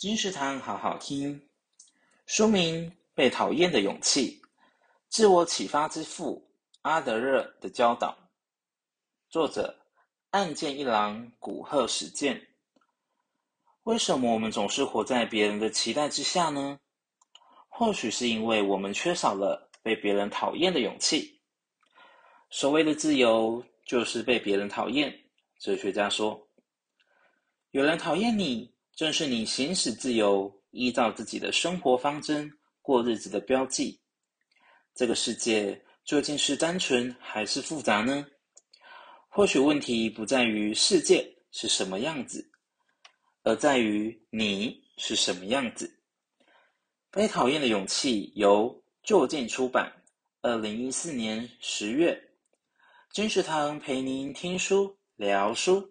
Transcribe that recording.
金石堂好好听，书名《被讨厌的勇气》，自我启发之父阿德勒的教导，作者岸见一郎、古贺史健。为什么我们总是活在别人的期待之下呢？或许是因为我们缺少了被别人讨厌的勇气。所谓的自由，就是被别人讨厌。哲学家说，有人讨厌你，正是你行使自由、依照自己的生活方针过日子的标记。这个世界究竟是单纯还是复杂呢？或许问题不在于世界是什么样子，而在于你是什么样子。被讨厌的勇气由就近出版，二零一四年十月。金石堂陪您听书聊书。